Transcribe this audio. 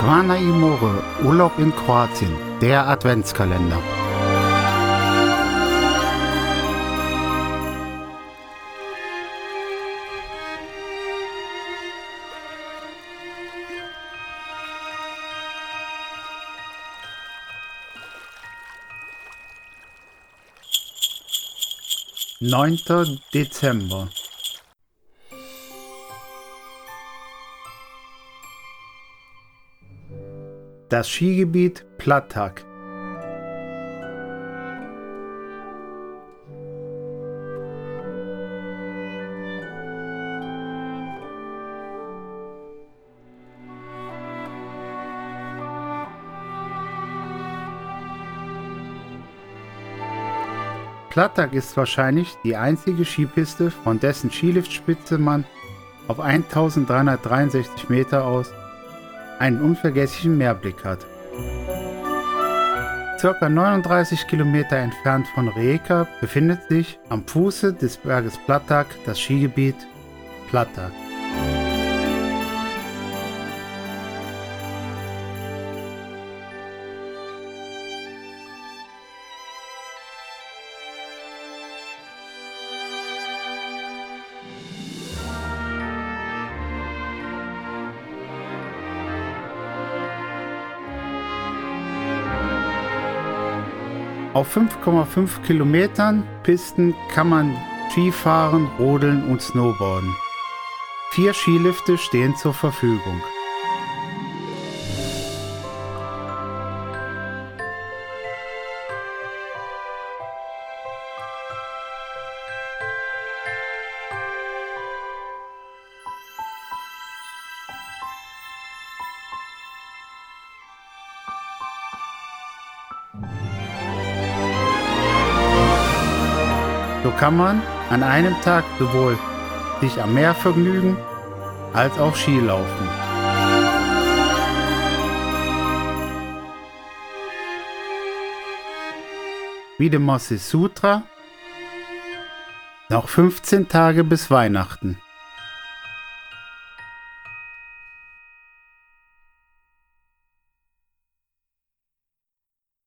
Zvana Imore, Urlaub in Kroatien, der Adventskalender. Neunter Dezember Das Skigebiet Plattak. Plattak ist wahrscheinlich die einzige Skipiste, von dessen Skiliftspitze man auf 1363 Meter aus einen unvergesslichen Meerblick hat. Circa 39 Kilometer entfernt von Rijeka befindet sich am Fuße des Berges Plattak das Skigebiet Plattak. Auf 5,5 Kilometern Pisten kann man Skifahren, Rodeln und Snowboarden. Vier Skilifte stehen zur Verfügung. So kann man an einem Tag sowohl sich am Meer vergnügen als auch Skilaufen. Videmossi Sutra. Noch 15 Tage bis Weihnachten.